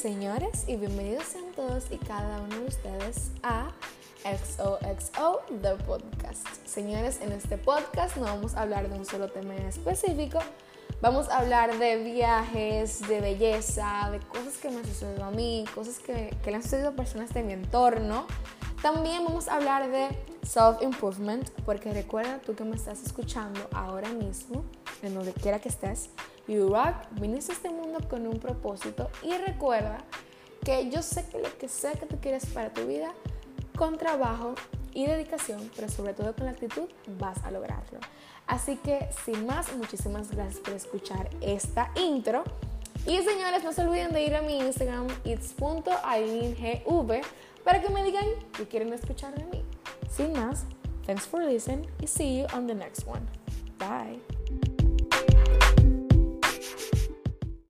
señores, y bienvenidos sean todos y cada uno de ustedes a XOXO, The Podcast. Señores, en este podcast no vamos a hablar de un solo tema específico, vamos a hablar de viajes, de belleza, de cosas que me han sucedido a mí, cosas que, que le han sucedido a personas de mi entorno. También vamos a hablar de self-improvement, porque recuerda tú que me estás escuchando ahora mismo, en donde quiera que estés, You Rock, viniste a este mundo con un propósito y recuerda que yo sé que lo que sea que tú quieres para tu vida, con trabajo y dedicación, pero sobre todo con la actitud, vas a lograrlo. Así que sin más, muchísimas gracias por escuchar esta intro. Y señores, no se olviden de ir a mi Instagram, it's.ailingv, para que me digan qué quieren escuchar de mí. Sin más, thanks for listening y see you on the next one. Bye.